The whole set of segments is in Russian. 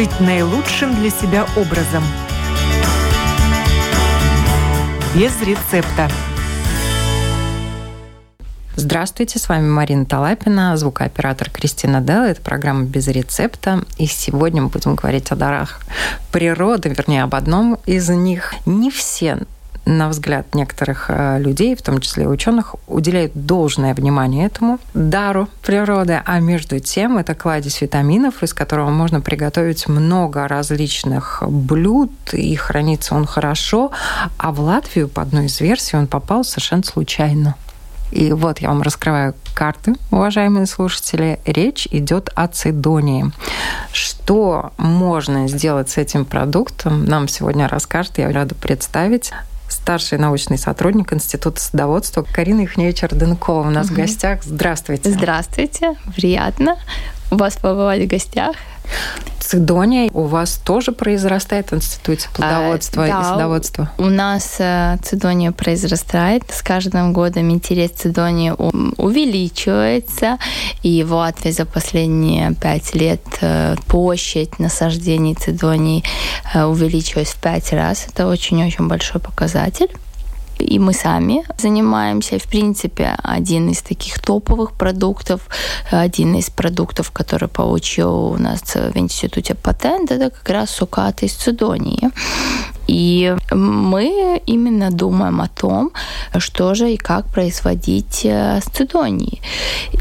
жить наилучшим для себя образом. Без рецепта. Здравствуйте, с вами Марина Талапина, звукооператор Кристина Делла. Это программа «Без рецепта». И сегодня мы будем говорить о дарах природы, вернее, об одном из них. Не все на взгляд некоторых э, людей, в том числе ученых, уделяют должное внимание этому дару природы, а между тем это кладезь витаминов, из которого можно приготовить много различных блюд, и хранится он хорошо, а в Латвию, по одной из версий, он попал совершенно случайно. И вот я вам раскрываю карты, уважаемые слушатели. Речь идет о цидонии. Что можно сделать с этим продуктом, нам сегодня расскажет, я рада представить старший научный сотрудник Института садоводства Карина Ихневич-Орденкова у нас угу. в гостях. Здравствуйте. Здравствуйте. Приятно у вас побывать в гостях. Цидония у вас тоже произрастает в Институте плодоводства а, и да, садоводства? У нас э, цидония произрастает. С каждым годом интерес цидонии увеличивается. И в Латвии за последние пять лет э, площадь насаждений цидонии э, увеличилась в пять раз. Это очень-очень большой показатель и мы сами занимаемся. В принципе, один из таких топовых продуктов, один из продуктов, который получил у нас в институте патент, это как раз сукаты из цидонии. И мы именно думаем о том, что же и как производить э, сцидонии.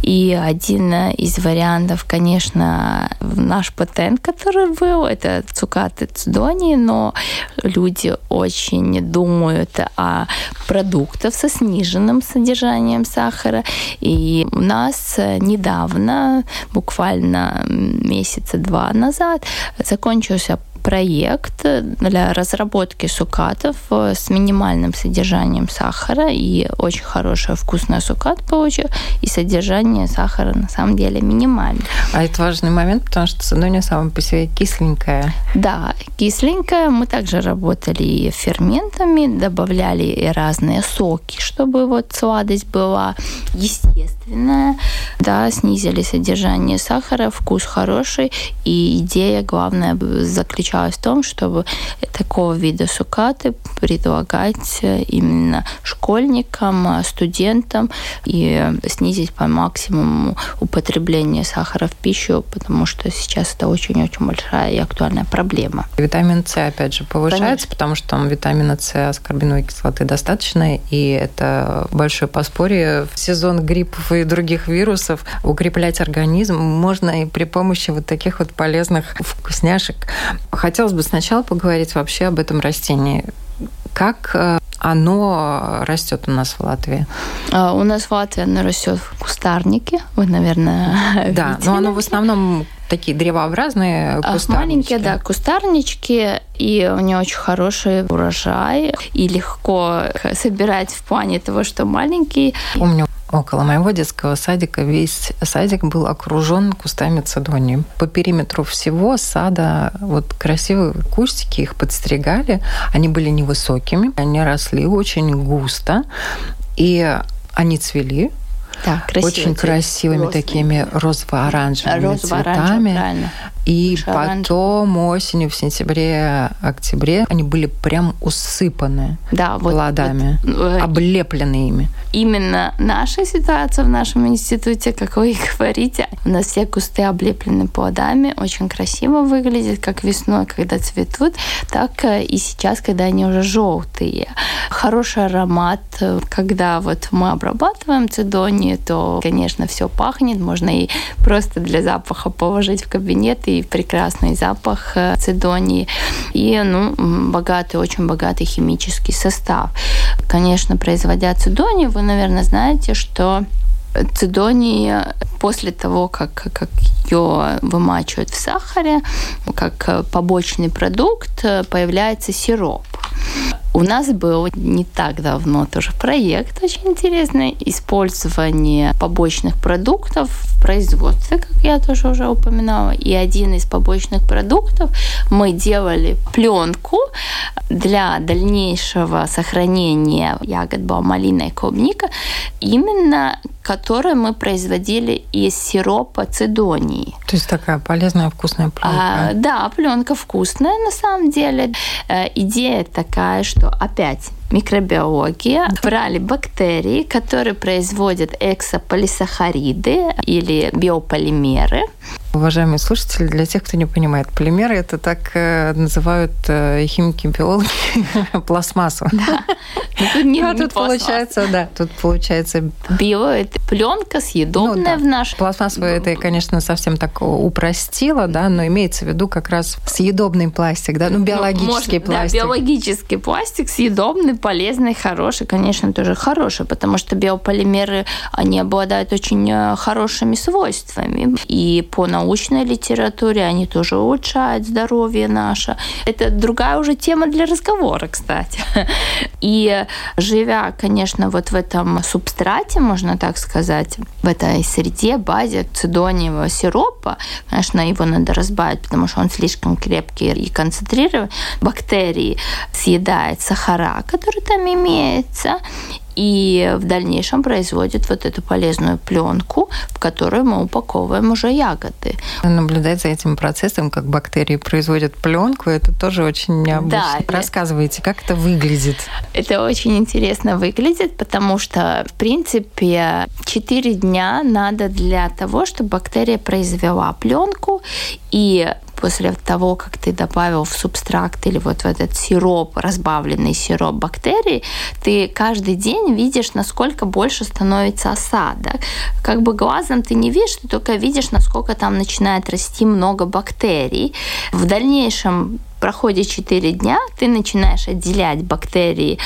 И один из вариантов, конечно, наш патент, который был, это цукаты цидонии, но люди очень думают о продуктах со сниженным содержанием сахара. И у нас недавно, буквально месяца два назад, закончился проект для разработки сукатов э, с минимальным содержанием сахара и очень хорошая вкусная сукат получил, и содержание сахара на самом деле минимальное. А это важный момент, потому что цедония сама по себе кисленькая. Да, кисленькая. Мы также работали и ферментами, добавляли и разные соки, чтобы вот сладость была естественная. Да, снизили содержание сахара, вкус хороший, и идея главная заключалась заключалась в том, чтобы такого вида сукаты предлагать э, именно школьникам, э, студентам и снизить по максимуму употребление сахара в пищу, потому что сейчас это очень-очень большая и актуальная проблема. Витамин С, опять же, повышается, Конечно. потому что там витамина С, аскорбиновой кислоты достаточно, и это большое поспорье. В сезон гриппов и других вирусов укреплять организм можно и при помощи вот таких вот полезных вкусняшек. Хотелось бы сначала поговорить вообще об этом растении. Как э, оно растет у нас в Латвии? А, у нас в Латвии оно растет в кустарнике. Вы, наверное, Да, но оно в основном такие древообразные а, кустарнички. Маленькие, да, кустарнички, и у нее очень хороший урожай, и легко собирать в плане того, что маленький. Помню, около моего детского садика весь садик был окружен кустами цедонии. По периметру всего сада вот красивые кустики, их подстригали. Они были невысокими, они росли очень густо, и они цвели, да, очень красивыми розовыми. такими розово-оранжевыми розово цветами. Правильно. И потом осенью, в сентябре, октябре они были прям усыпаны да, вот, плодами, вот, э, облеплены ими. Именно наша ситуация в нашем институте, как вы и говорите, у нас все кусты облеплены плодами, очень красиво выглядит, как весной, когда цветут, так э, и сейчас, когда они уже желтые. Хороший аромат, когда вот мы обрабатываем цидонии, то, конечно, все пахнет, можно и просто для запаха положить в кабинет и прекрасный запах э, цидонии, и ну, богатый, очень богатый химический состав. Конечно, производя цидонию, вы, наверное, знаете, что цидонии после того, как, как ее вымачивают в сахаре, как побочный продукт, появляется сироп. У нас был не так давно тоже проект очень интересный использование побочных продуктов в производстве, как я тоже уже упоминала. И один из побочных продуктов мы делали пленку для дальнейшего сохранения ягод была малина и клубника именно который мы производили из сиропа цидонии. То есть такая полезная вкусная пленка. А, да, пленка вкусная на самом деле. Э, идея такая, что опять микробиология брали бактерии, которые производят эксополисахариды или биополимеры. Уважаемые слушатели, для тех, кто не понимает, полимеры это так э, называют э, химики, биологи пластмассу. Да. Ну, тут не, а не тут получается, да, тут получается био это пленка съедобная ну, да. в наш. Пластмассовая это, конечно, совсем так упростила, да, но имеется в виду как раз съедобный пластик, да, ну биологический ну, может, пластик. Да, биологический пластик съедобный, полезный, хороший, конечно, тоже хороший, потому что биополимеры они обладают очень э, хорошими свойствами и по научной литературе, они тоже улучшают здоровье наше. Это другая уже тема для разговора, кстати. И живя, конечно, вот в этом субстрате, можно так сказать, в этой среде, базе цидониевого сиропа, конечно, его надо разбавить, потому что он слишком крепкий и концентрированный. Бактерии съедают сахара, который там имеется, и в дальнейшем производит вот эту полезную пленку, в которую мы упаковываем уже ягоды. Наблюдать за этим процессом, как бактерии производят пленку, это тоже очень необычно. Да, Рассказывайте, как это выглядит? Это очень интересно выглядит, потому что, в принципе, 4 дня надо для того, чтобы бактерия произвела пленку, и после того, как ты добавил в субстракт или вот в этот сироп, разбавленный сироп бактерий, ты каждый день видишь, насколько больше становится осадок. Как бы глазом ты не видишь, ты только видишь, насколько там начинает расти много бактерий. В дальнейшем проходит 4 дня, ты начинаешь отделять бактерии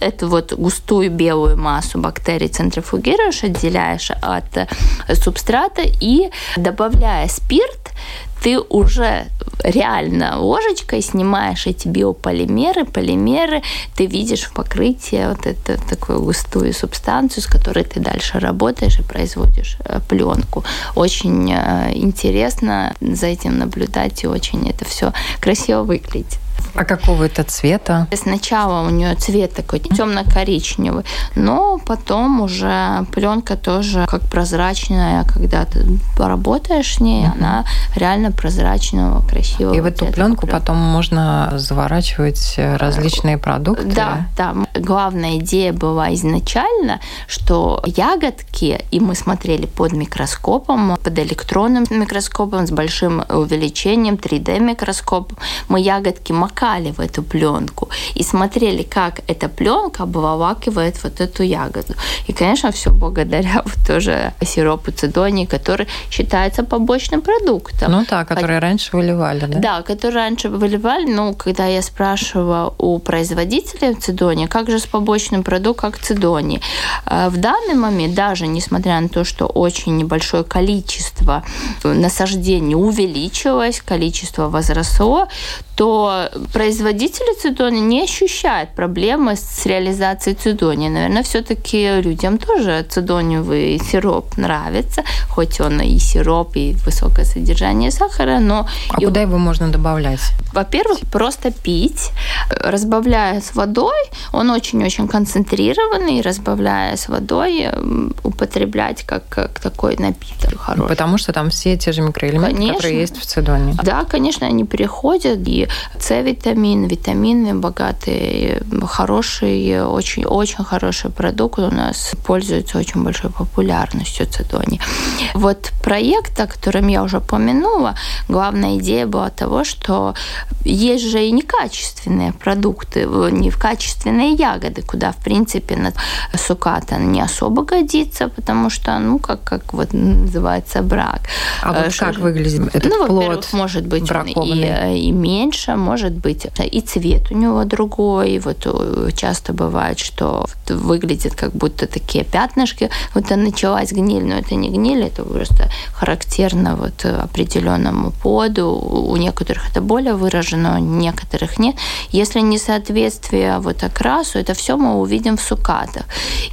эту вот густую белую массу бактерий центрифугируешь, отделяешь от субстрата и добавляя спирт, ты уже реально ложечкой снимаешь эти биополимеры, полимеры, ты видишь в покрытии вот эту такую густую субстанцию, с которой ты дальше работаешь и производишь э, пленку. Очень э, интересно за этим наблюдать и очень это все красиво выглядит. А какого это цвета? Сначала у нее цвет такой темно-коричневый, но потом уже пленка тоже как прозрачная, когда ты поработаешь с ней, uh она реально прозрачного, красивого. И в эту пленку потом можно заворачивать э, различные продукты. Да, да. Главная идея была изначально, что ягодки, и мы смотрели под микроскопом, под электронным микроскопом с большим увеличением, 3D микроскопом, мы ягодки макали макали в эту пленку и смотрели, как эта пленка обволакивает вот эту ягоду. И, конечно, все благодаря вот тоже сиропу цидонии, который считается побочным продуктом. Ну да, который а... раньше выливали, да? Да, который раньше выливали. Ну, когда я спрашивала у производителя цидонии, как же с побочным продуктом, как цидонии, э, в данный момент, даже несмотря на то, что очень небольшое количество насаждений увеличилось, количество возросло, то производители цидони не ощущают проблемы с реализацией цидони. Наверное, все-таки людям тоже цидониевый сироп нравится, хоть он и сироп, и высокое содержание сахара, но... А и... куда его можно добавлять? Во-первых, просто пить, разбавляя с водой. Он очень-очень концентрированный, разбавляя с водой, употреблять как, как такой напиток хороший. Потому что там все те же микроэлементы, конечно. которые есть в цидоне. Да, конечно, они переходят, и С-витамин, витамины богатые, хороший, очень, очень хороший продукт у нас пользуется очень большой популярностью цидони. Вот проект, о котором я уже упомянула, главная идея была того, что есть же и некачественные продукты, не в качественные ягоды, куда, в принципе, суката не особо годится, потому что, ну, как, как вот называется брак. А вот что, как выглядит этот ну, плод может быть и, и меньше, может быть и цвет у него другой. Вот э, часто бывает, что выглядит как будто такие пятнышки. Вот началась гниль, но это не гниль, это просто характерно вот определенному поду. У некоторых это более выражено, у некоторых нет. Если несоответствие вот окрасу, это все мы увидим в сукатах.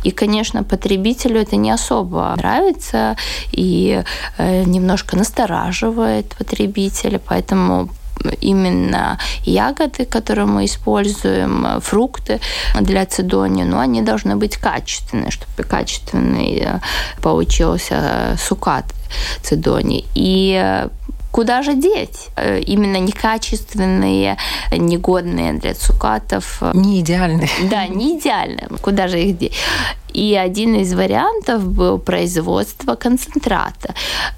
И, конечно, потребителю это не особо нравится и э, немножко настораживает потребителя, поэтому именно ягоды, которые мы используем, фрукты для цедони, но они должны быть качественные, чтобы качественный э, получился сукат цедони. И куда же деть? Э, именно некачественные, негодные для цукатов. Не идеальные. Да, не идеальные. Куда же их деть? И один из вариантов был производство концентрата.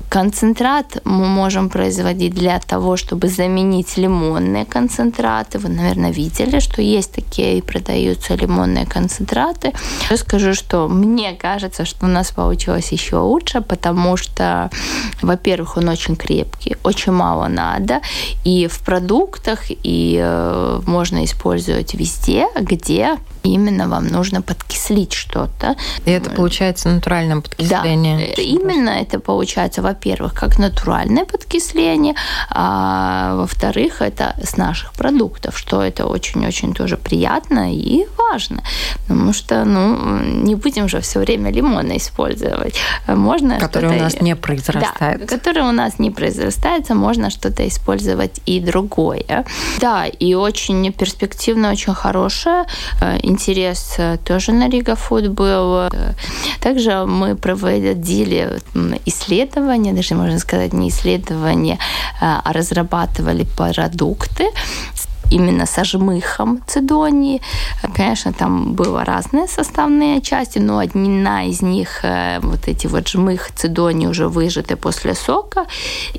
Концентрат мы можем производить для того, чтобы заменить лимонные концентраты. Вы, наверное, видели, что есть такие и продаются лимонные концентраты. Я скажу, что мне кажется, что у нас получилось еще лучше, потому что, во-первых, он очень крепкий, очень мало надо, и в продуктах, и э, можно использовать везде, где именно вам нужно подкислить что-то. И это получается натуральное подкисление? Да, именно это получается, во-первых, как натуральное подкисление, а во-вторых, это с наших продуктов, что это очень-очень тоже приятно и важно, потому что, ну, не будем же все время лимоны использовать. Можно Который у нас не произрастает. Да, который у нас не произрастается, можно что-то использовать и другое. Да, и очень перспективно, очень хорошее, э, интерес э, тоже на Рига Фуд был. Также мы проводили исследования, даже можно сказать не исследования, а разрабатывали продукты именно со жмыхом цидонии. Конечно, там было разные составные части, но одна из них, э, вот эти вот жмых цидонии уже выжаты после сока,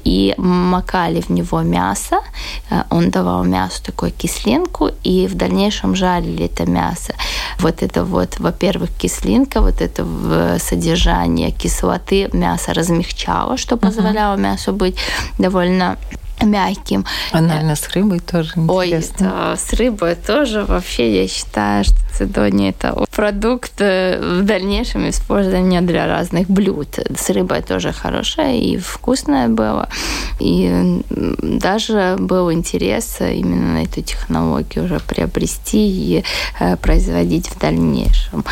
и макали в него мясо. Э, он давал мясу такую кислинку, и в дальнейшем жарили это мясо. Вот это вот, во-первых, кислинка, вот это содержание кислоты мясо размягчало, что позволяло uh-huh. мясу быть довольно мягким. А, наверное, с рыбой тоже интересно. Ой, с рыбой тоже вообще я считаю, что цидони – это продукт э, в дальнейшем использования для разных блюд. С рыбой тоже хорошая и вкусная была. И даже был интерес именно на эту технологию уже приобрести и э, производить в дальнейшем.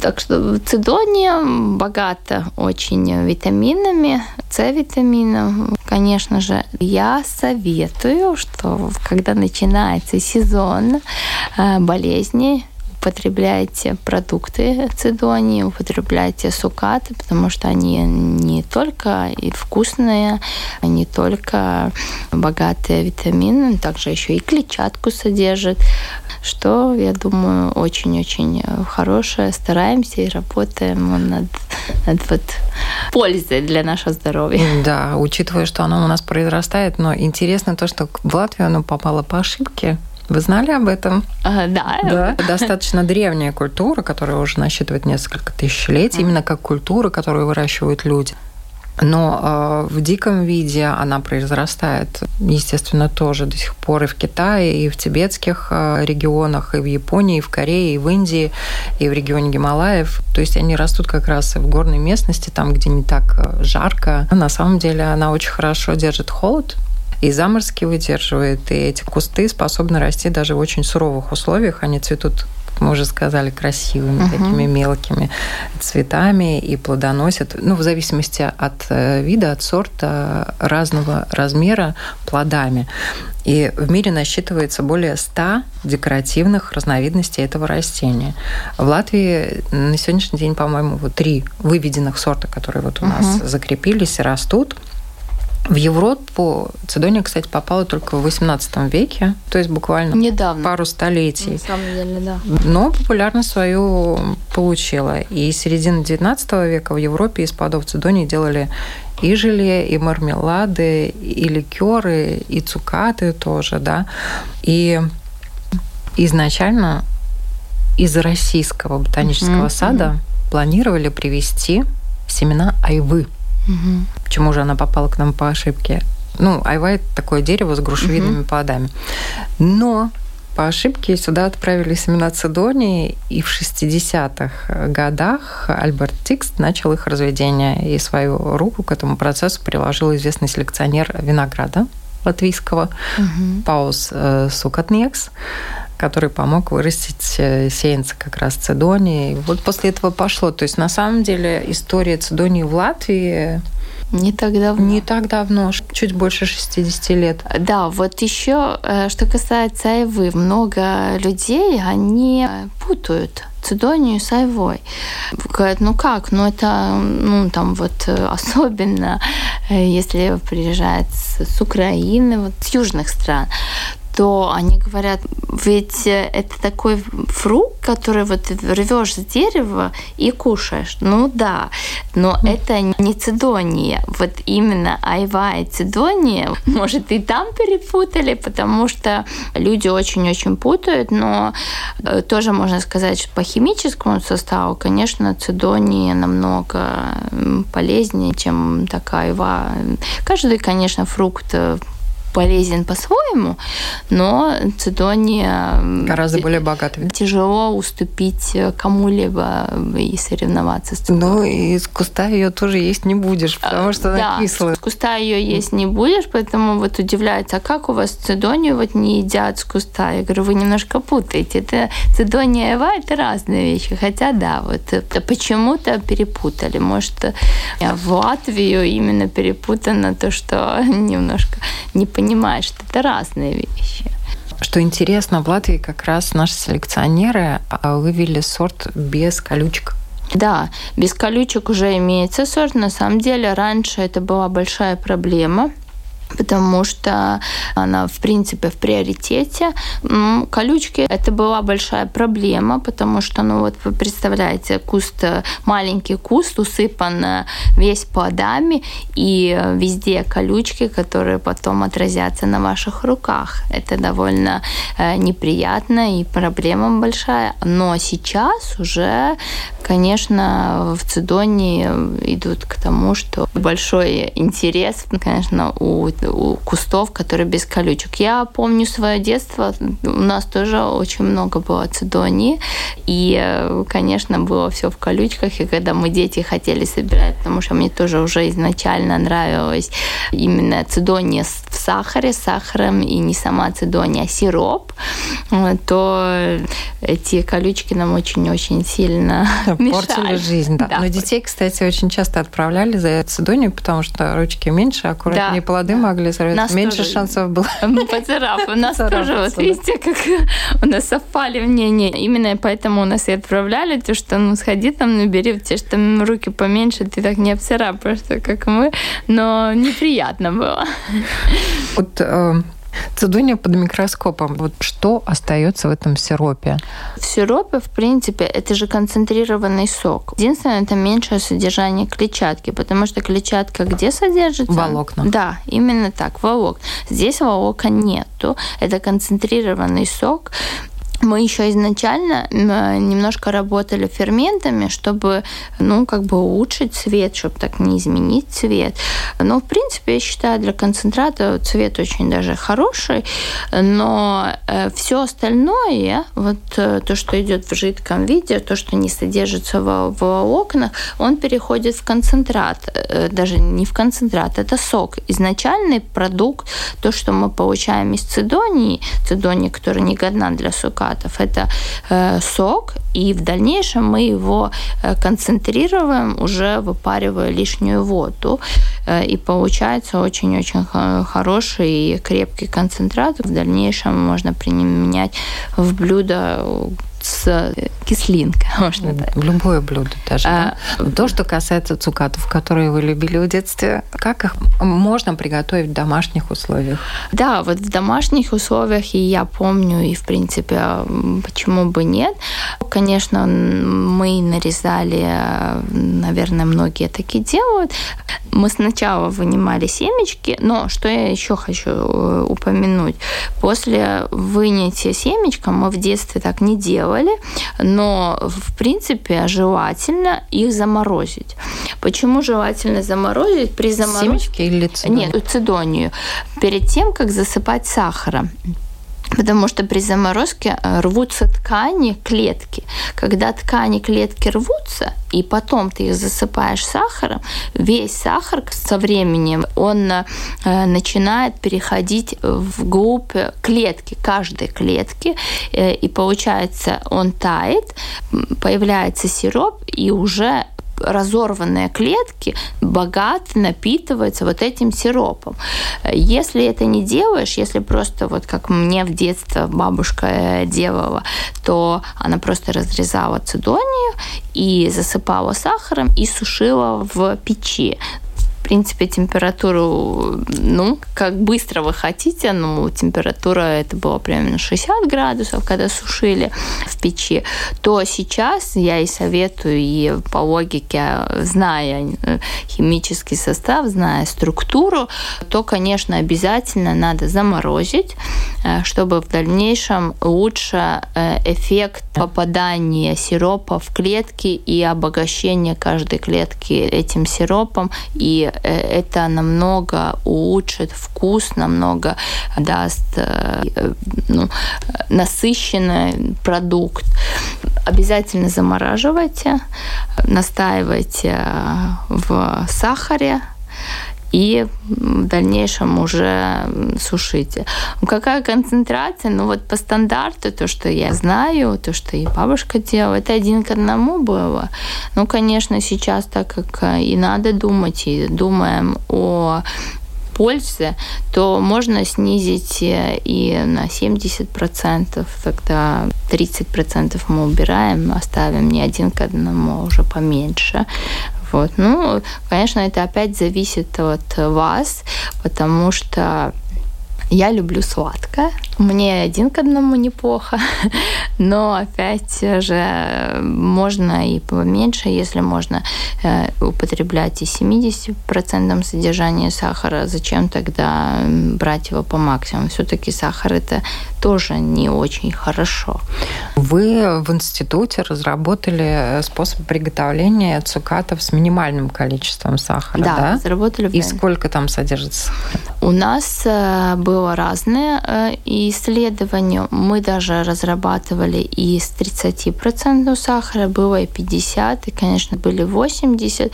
Так что цидония богата очень витаминами, С-витамином. Конечно же, я советую, что когда начинается сезон э, болезней, употребляйте продукты цидонии, употребляйте сукаты, потому что они не только и вкусные, не только богатые витамины, также еще и клетчатку содержат, что, я думаю, очень-очень хорошее. Стараемся и работаем над, над вот пользой для нашего здоровья. Да, учитывая, что оно у нас произрастает, но интересно то, что в Латвию оно попало по ошибке, вы знали об этом? А, да. да. Достаточно древняя культура, которая уже насчитывает несколько тысячелетий, именно как культура, которую выращивают люди. Но э, в диком виде она произрастает, естественно, тоже до сих пор и в Китае, и в тибетских э, регионах, и в Японии, и в Корее, и в Индии, и в регионе Гималаев. То есть они растут как раз в горной местности, там, где не так э, жарко. На самом деле она очень хорошо держит холод, и заморозки выдерживает, и эти кусты способны расти даже в очень суровых условиях. Они цветут мы уже сказали, красивыми, uh-huh. такими мелкими цветами и плодоносят, ну, в зависимости от э, вида, от сорта, разного размера плодами. И в мире насчитывается более 100 декоративных разновидностей этого растения. В Латвии на сегодняшний день, по-моему, вот три выведенных сорта, которые вот у uh-huh. нас закрепились и растут. В Европу Цедония, кстати, попала только в XVIII веке, то есть буквально Недавно. пару столетий. На самом деле, да. Но популярность свою получила. И с середины XIX века в Европе из плодов Цедонии делали и желе, и мармелады, и ликеры, и цукаты тоже, да. И изначально из российского ботанического mm-hmm. сада планировали привезти семена айвы. Угу. Почему же она попала к нам по ошибке? Ну, айва – это такое дерево с грушевидными угу. плодами. Но по ошибке сюда отправили семена цидонии, и в 60-х годах Альберт Тикст начал их разведение, и свою руку к этому процессу приложил известный селекционер винограда латвийского угу. Паус э, Сукатнекс который помог вырастить э, сеянца как раз цедонии. И вот после этого пошло. То есть на самом деле история цедонии в Латвии Не так давно. Не так давно, чуть больше 60 лет. Да, вот еще, э, что касается айвы, много людей, они путают цидонию с айвой. Говорят, ну как, ну это, ну там вот э, особенно, э, если приезжает с Украины, вот с южных стран, то они говорят, ведь э, это такой фрукт, который вот рвешь с дерева и кушаешь. Ну да, но mm. это не цидония. Вот именно айва и цидония, может, и там перепутали, потому что люди очень-очень путают, но э, тоже можно сказать, что по химическому составу, конечно, цидония намного полезнее, чем такая айва. Каждый, конечно, фрукт э, полезен по-своему, но цидония... Гораздо более богатый. Тяжело уступить кому-либо и соревноваться с цидонией. Ну, и с куста ее тоже есть не будешь, потому что она да, кислая. с куста ее есть не будешь, поэтому вот удивляется, а как у вас цидонию вот не едят с куста? Я говорю, вы немножко путаете. Это цидония и эва – это разные вещи. Хотя да, вот почему-то перепутали. Может, в Латвию именно перепутано то, что немножко не понимаю понимаешь, что это разные вещи. Что интересно, в Латвии как раз наши селекционеры а, вывели сорт без колючек. Да, без колючек уже имеется сорт. На самом деле раньше это была большая проблема потому что она, в принципе, в приоритете. Колючки – это была большая проблема, потому что, ну вот вы представляете, куст, маленький куст усыпан э, весь плодами, и везде колючки, которые потом отразятся на ваших руках. Это довольно э, неприятно и проблема большая. Но сейчас уже, конечно, в Цидоне идут к тому, что большой интерес, конечно, у у кустов, которые без колючек. Я помню свое детство, у нас тоже очень много было цидонии, и, конечно, было все в колючках, и когда мы дети хотели собирать, потому что мне тоже уже изначально нравилось именно цидония в сахаре, с сахаром, и не сама цидония, а сироп, то эти колючки нам очень-очень сильно Портили мешали. жизнь, да. да. Но детей, кстати, очень часто отправляли за цидонию, потому что ручки меньше, аккуратнее да, плоды да. Могли сорвать. Нас меньше тоже... шансов было. Поцарап. У нас тоже, вот видите, как у нас совпали мнения. Именно поэтому у нас и отправляли, то, что ну сходи там, набери, у тебя там руки поменьше, ты так не обцарапаешь, как мы. Но неприятно было. Вот Цидония под микроскопом. Вот что остается в этом сиропе? В сиропе, в принципе, это же концентрированный сок. Единственное, это меньшее содержание клетчатки, потому что клетчатка где содержится? Волокна. Да, именно так, волокна. Здесь волокон нету. Это концентрированный сок мы еще изначально немножко работали ферментами, чтобы, ну, как бы улучшить цвет, чтобы так не изменить цвет. Но, в принципе, я считаю, для концентрата цвет очень даже хороший, но э, все остальное, вот э, то, что идет в жидком виде, то, что не содержится в, в окнах, он переходит в концентрат, э, даже не в концентрат, это сок. Изначальный продукт, то, что мы получаем из цидонии, цидонии, которая не годна для сука, препаратов. Это э, сок, и в дальнейшем мы его э, концентрируем, уже выпаривая лишнюю воду. Э, и получается очень-очень хороший и крепкий концентрат. В дальнейшем можно применять в блюдо с кислинкой, можно так. Любое блюдо даже. А, да? То, что касается цукатов, которые вы любили в детстве, как их можно приготовить в домашних условиях? Да, вот в домашних условиях, и я помню, и в принципе, почему бы нет. Конечно, мы нарезали, наверное, многие такие делают. Мы сначала вынимали семечки, но что я еще хочу э, упомянуть. После вынятия семечка мы в детстве так не делали, но в принципе желательно их заморозить. Почему желательно заморозить? При заморозке... Семечки или цидонию? Нет, цидонию. Перед тем, как засыпать сахаром. Потому что при заморозке э, рвутся ткани, клетки. Когда ткани, клетки рвутся, и потом ты их засыпаешь сахаром, весь сахар со временем, он э, начинает переходить вглубь клетки, каждой клетки, э, и получается, он тает, появляется сироп, и уже разорванные клетки богато напитывается вот этим сиропом. Если это не делаешь, если просто вот как мне в детстве бабушка делала, то она просто разрезала цидонию и засыпала сахаром и сушила в печи принципе, температуру, ну, как быстро вы хотите, ну, температура это было примерно 60 градусов, когда сушили в печи, то сейчас я и советую, и по логике, зная э, химический состав, зная структуру, то, конечно, обязательно надо заморозить, э, чтобы в дальнейшем лучше э, эффект попадания сиропа в клетки и обогащение каждой клетки этим сиропом и это намного улучшит вкус, намного даст э, ну, насыщенный продукт. Обязательно замораживайте, настаивайте в сахаре, и в дальнейшем уже сушите. Какая концентрация? Ну вот по стандарту, то, что я знаю, то, что и бабушка делала, это один к одному было. Ну, конечно, сейчас так как и надо думать, и думаем о пользы, то можно снизить и на 70%, тогда 30% мы убираем, оставим не один к одному, а уже поменьше. Вот. Ну, конечно, это опять зависит от вас, потому что я люблю сладкое. Мне один к одному неплохо, но опять же можно и поменьше, если можно э, употреблять и 70% содержания сахара, зачем тогда брать его по максимуму? Все-таки сахар это тоже не очень хорошо. Вы в институте разработали способ приготовления цукатов с минимальным количеством сахара, да? Да, разработали. И сколько там содержится У нас э, было разные э, исследования. Мы даже разрабатывали и с 30% сахара, было и 50, и, конечно, были 80,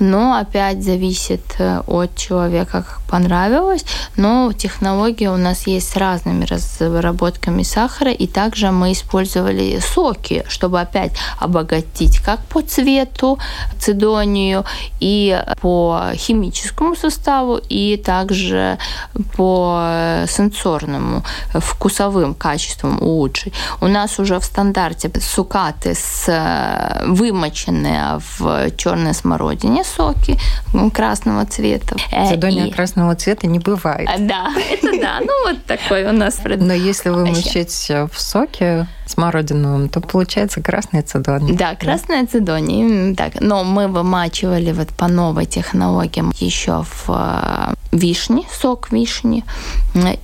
но опять зависит э, от человека, как понравилось. Но технология у нас есть с разными разработками сахара, и также мы использовали соки, чтобы опять обогатить как по цвету цидонию, и по химическому составу, и также по сенсорному, вкусовым качествам улучшить. У нас уже в стандарте сукаты с вымоченные в черной смородине соки красного цвета. Цидония и... красного цвета не бывает. Да, это да. Ну, вот такой у нас. Но если вымочить в соке, смородину, то получается красная цедония. Да, красная цедония. Так, но мы вымачивали вот по новой технологии еще в э, вишни, сок вишни.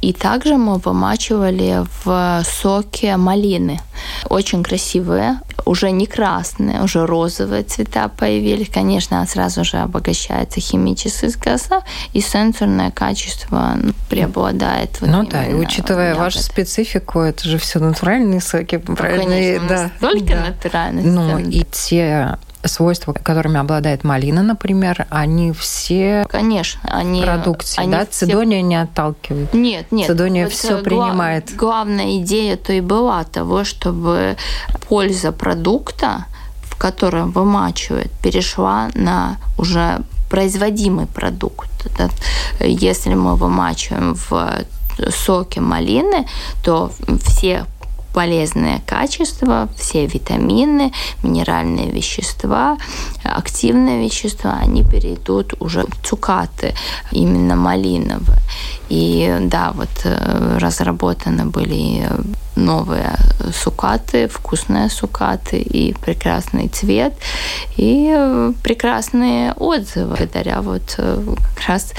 И также мы вымачивали в соке малины. Очень красивые, уже не красные, уже розовые цвета появились. Конечно, сразу же обогащается химический состав, и сенсорное качество ну, преобладает. Вот ну да, и учитывая ягоды. вашу специфику, это же все натуральные соки, правильно? Конечно, да. Столько да. натуральности. Ну и те свойства, которыми обладает малина, например, они все Конечно, они, продукции, они да? Все... Цидония не отталкивает. Нет, нет. Цидония вот все гла- принимает. Главная идея то и была того, чтобы польза продукта, в котором вымачивает, перешла на уже производимый продукт. Если мы вымачиваем в соке малины, то все полезные качества, все витамины, минеральные вещества, активные вещества, они перейдут уже в цукаты, именно малиновые. И да, вот э, разработаны были новые сукаты, вкусные сукаты и прекрасный цвет и э, прекрасные отзывы благодаря вот э, как раз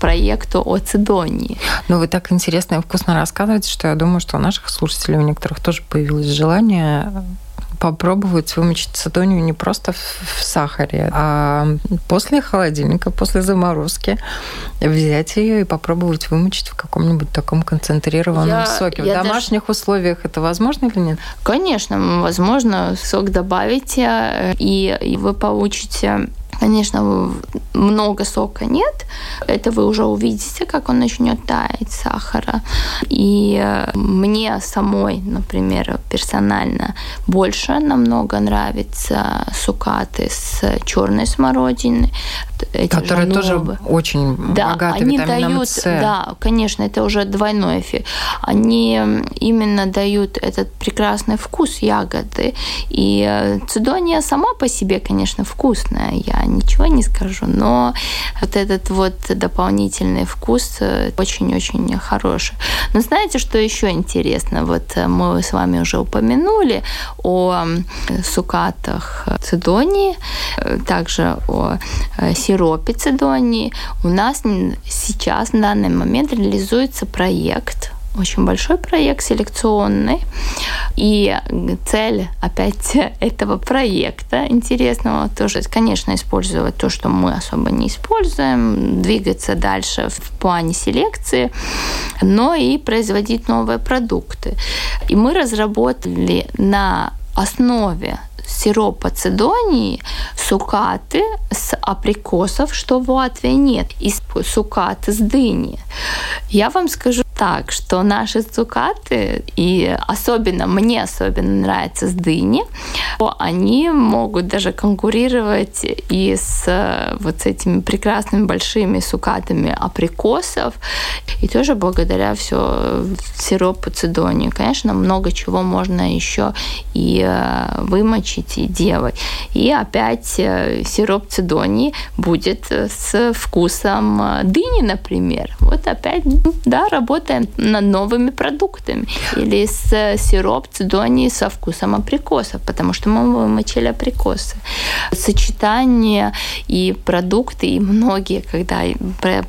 проекту о Цидонии. Ну, вы так интересно и вкусно рассказываете, что я думаю, что у наших слушателей, у некоторых тоже появилось желание попробовать вымочить цедонию не просто в сахаре, а после холодильника, после заморозки взять ее и попробовать вымочить в каком-нибудь таком концентрированном я, соке. Я в домашних даже... условиях это возможно или нет? Конечно, возможно. Сок добавите, и, и вы получите Конечно, много сока нет. Это вы уже увидите, как он начнет таять сахара. И э, мне самой, например, персонально больше намного нравится сукаты с черной смородиной, эти Которые же тоже нубы. очень да, богаты они дают, С. Да, конечно, это уже двойной эффект. Они именно дают этот прекрасный вкус ягоды. И э, цидония сама по себе, конечно, вкусная, я ничего не скажу, но вот этот вот дополнительный вкус э, очень-очень хороший. Но знаете, что еще интересно? Вот э, мы с вами уже упомянули о сукатах цидонии, также о сиропе цидонии. У нас сейчас, на данный момент, реализуется проект очень большой проект селекционный. И цель опять этого проекта интересного тоже, конечно, использовать то, что мы особо не используем, двигаться дальше в плане селекции, но и производить новые продукты. И мы разработали на основе сиропа цидонии сукаты априкосов, что в Латвии нет, и сукаты с дыни. Я вам скажу так, что наши цукаты, и особенно мне особенно нравится с дыни, они могут даже конкурировать и с вот с этими прекрасными большими сукатами априкосов, и тоже благодаря все сиропу цидонии. Конечно, много чего можно еще и э, вымочить, и делать. И опять э, сироп цидонии будет с вкусом э, дыни, например. Вот опять, да, работаем над новыми продуктами. Или с сироп цидонии со вкусом априкоса, потому что мы вымочили априкосы. Сочетание и продукты, и многие, когда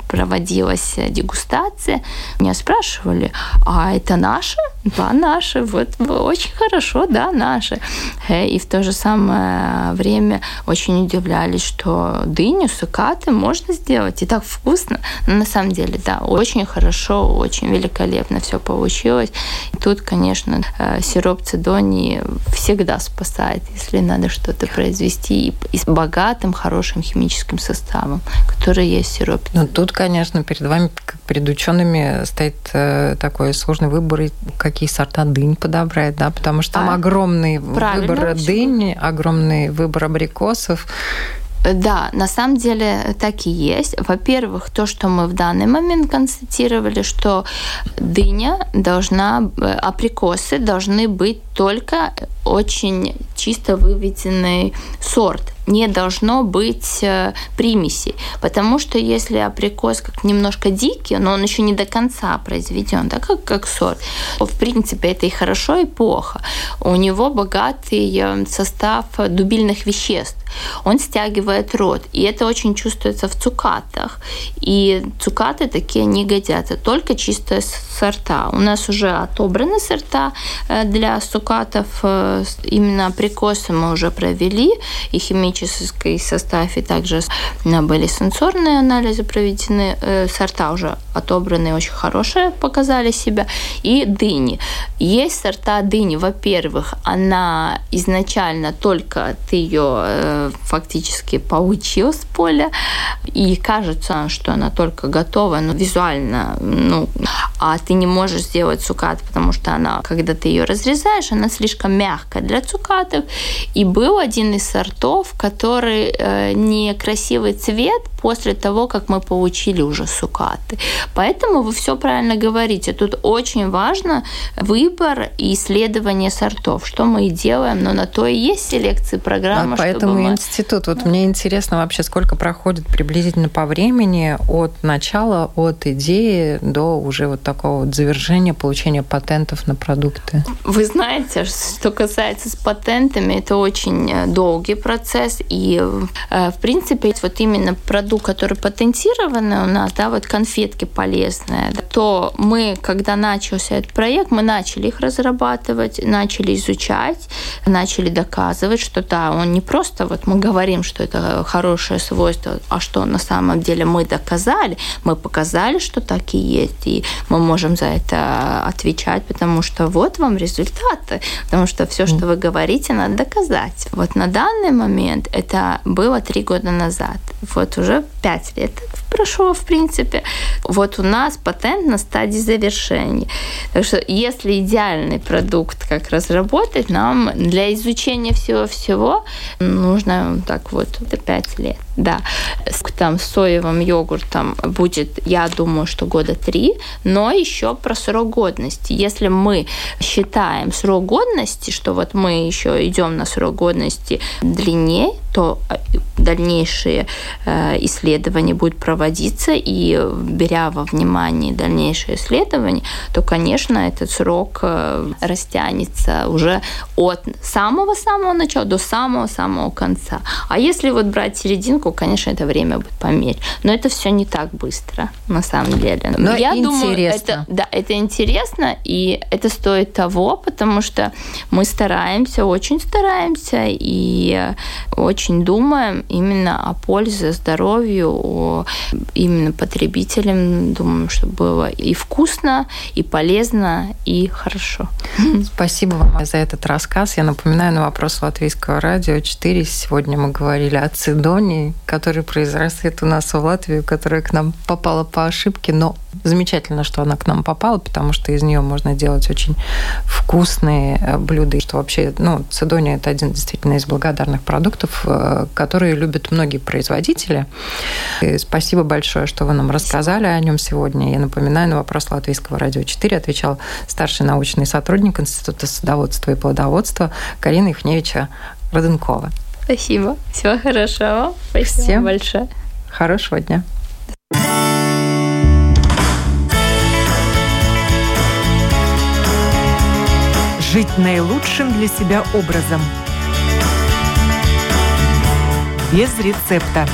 проводилась дегустация, меня спрашивали, а это наши? Да, наши. Вот очень хорошо, да, наши. Э, и в то же самое время очень удивлялись, что дыню, сукаты можно сделать, и так вкусно. Но на самом деле, да, очень хорошо, очень великолепно все получилось. И тут, конечно, э, сироп цидонии всегда спасает, если надо что-то произвести и с богатым, хорошим химическим составом, который есть в сиропе. Ну, тут, конечно, перед вами, перед учеными, стоит э, такой сложный выбор, какие сорта дынь подобрать, да, потому что там а, огромный выбор дынь, огромный выбор абрикосов. Да, на самом деле так и есть. Во-первых, то, что мы в данный момент констатировали, что дыня должна, э, априкосы должны быть только очень чисто выведенный сорт не должно быть э, примесей. Потому что если априкос как немножко дикий, но он еще не до конца произведен, да, как, как сорт, в принципе, это и хорошо, и плохо. У него богатый э, состав дубильных веществ. Он стягивает рот. И это очень чувствуется в цукатах. И цукаты такие не годятся, только чистые сорта. У нас уже отобраны сорта э, для цукатов. Именно априкосы мы уже провели, и химический состав, и также были сенсорные анализы проведены, э, сорта уже отобранные, очень хорошие показали себя, и дыни. Есть сорта дыни, во-первых, она изначально только ты ее э, фактически получил с поля, и кажется, что она только готова, но визуально, ну, а ты не можешь сделать цукат, потому что она, когда ты ее разрезаешь, она слишком мягкая для цукатов. И был один из сортов, который э, некрасивый цвет после того, как мы получили уже сукаты. Поэтому вы все правильно говорите. Тут очень важно выбор и исследование сортов, что мы и делаем, но на то и есть селекции программа. А поэтому мы... институт. Вот мне интересно вообще, сколько проходит приблизительно по времени от начала, от идеи до уже вот такого вот завершения получения патентов на продукты. Вы знаете, что касается с патентами, это очень э, долгий процесс, и э, в принципе вот именно продукт году, который патентированы у нас, да, вот конфетки полезные, то мы, когда начался этот проект, мы начали их разрабатывать, начали изучать, начали доказывать, что да, он не просто вот мы говорим, что это хорошее свойство, а что на самом деле мы доказали, мы показали, что так и есть, и мы можем за это отвечать, потому что вот вам результаты, потому что все, что вы говорите, надо доказать. Вот на данный момент это было три года назад. Вот уже 5 лет прошло, в принципе. Вот у нас патент на стадии завершения. Так что если идеальный продукт как разработать, нам для изучения всего-всего нужно так вот 5 лет. Да, там с соевым йогуртом будет, я думаю, что года три, но еще про срок годности. Если мы считаем срок годности, что вот мы еще идем на срок годности длиннее, то дальнейшие э, исследования будут проводиться, и беря во внимание дальнейшие исследования, то, конечно, этот срок э, растянется уже от самого-самого начала до самого-самого конца. А если вот брать серединку, конечно, это время будет померить. Но это все не так быстро, на самом деле. Но Я интересно. думаю, это, да, это интересно, и это стоит того, потому что мы стараемся, очень стараемся, и очень думаем именно о пользе, здоровью, о именно потребителям. Думаем, чтобы было и вкусно, и полезно, и хорошо. Спасибо вам за этот рассказ. Я напоминаю на вопрос Латвийского радио 4. Сегодня мы говорили о цидоне, который произрастет у нас в Латвии, которая к нам попала по ошибке, но замечательно, что она к нам попала, потому что из нее можно делать очень вкусные э, блюда. Что вообще, ну, цидония – это один действительно из благодарных продуктов, э, которые любят многие производители. И спасибо большое, что вы нам рассказали о нем сегодня. Я напоминаю, на вопрос Латвийского радио 4 отвечал старший научный сотрудник Института садоводства и плодоводства Карина Ихневича Роденкова. Спасибо. Всего хорошего. Спасибо Всем большое. Хорошего дня. Жить наилучшим для себя образом. Без рецепта.